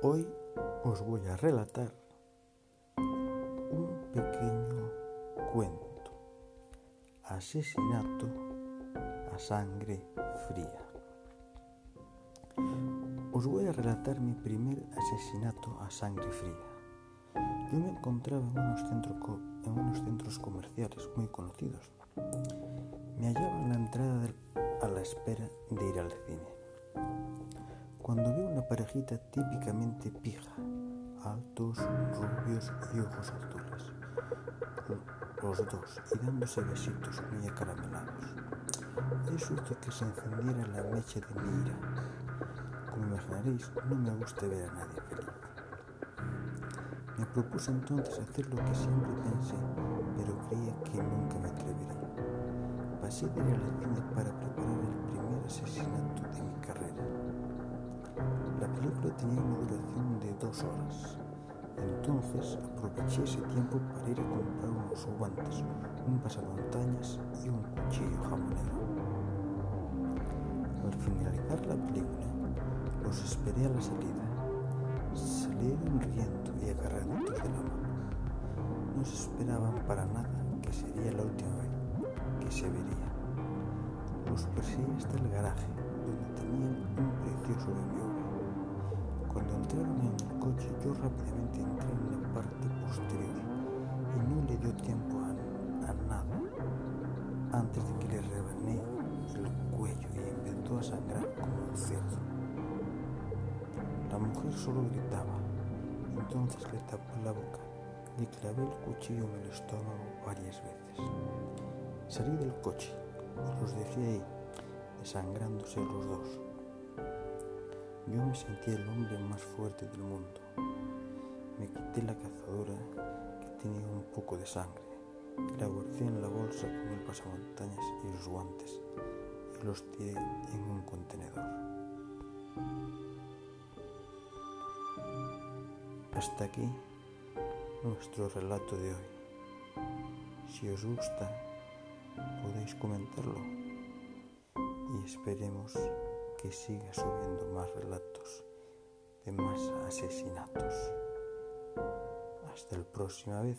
os voy a relatar un pequeño cuento, asesinato a sangre fría. Os voy a relatar mi primer asesinato a sangre fría. Yo me encontraba en unos, en unos centros comerciales muy conocidos. Me hallaba en la entrada a la espera de ir al cine cuando veo una parejita típicamente pija, altos, rubios y ojos azules, los dos y dándose besitos muy acaramelados. Eso hizo que se encendiera la mecha de mi ira. Como imaginaréis, no me gusta ver a nadie feliz. Me propuse entonces hacer lo que siempre pensé, pero creía que nunca me atrevería. Pasé de ir a la cine para película tenía una duración de dos horas. Entonces aproveché ese tiempo para ir a comprar unos guantes, un pasamontañas y un cuchillo jamonero. Al finalizar la película, los esperé a la salida. Salieron riendo y agarraditos de la mano. No se esperaban para nada que sería la última vez que se vería. Los perseguí hasta el garaje, donde tenían un precioso bebé entraron en el coche, yo rápidamente entré en la parte posterior y no le dio tiempo a, nada antes de que le rebané el cuello y empezó a sangrar como un cerdo. La mujer solo gritaba, entonces le tapó la boca, le clavé el cuchillo en el estómago varias veces. Salí del coche los dejé ahí, desangrándose los dos. Yo me sentía el hombre más fuerte del mundo. Me quité la cazadora que tenía un poco de sangre la guardé en la bolsa con el pasamontañas y los guantes y los tiré en un contenedor. Hasta aquí nuestro relato de hoy. Si os gusta, podéis comentarlo y esperemos que siga subiendo más relatos de más asesinatos. Hasta la próxima vez.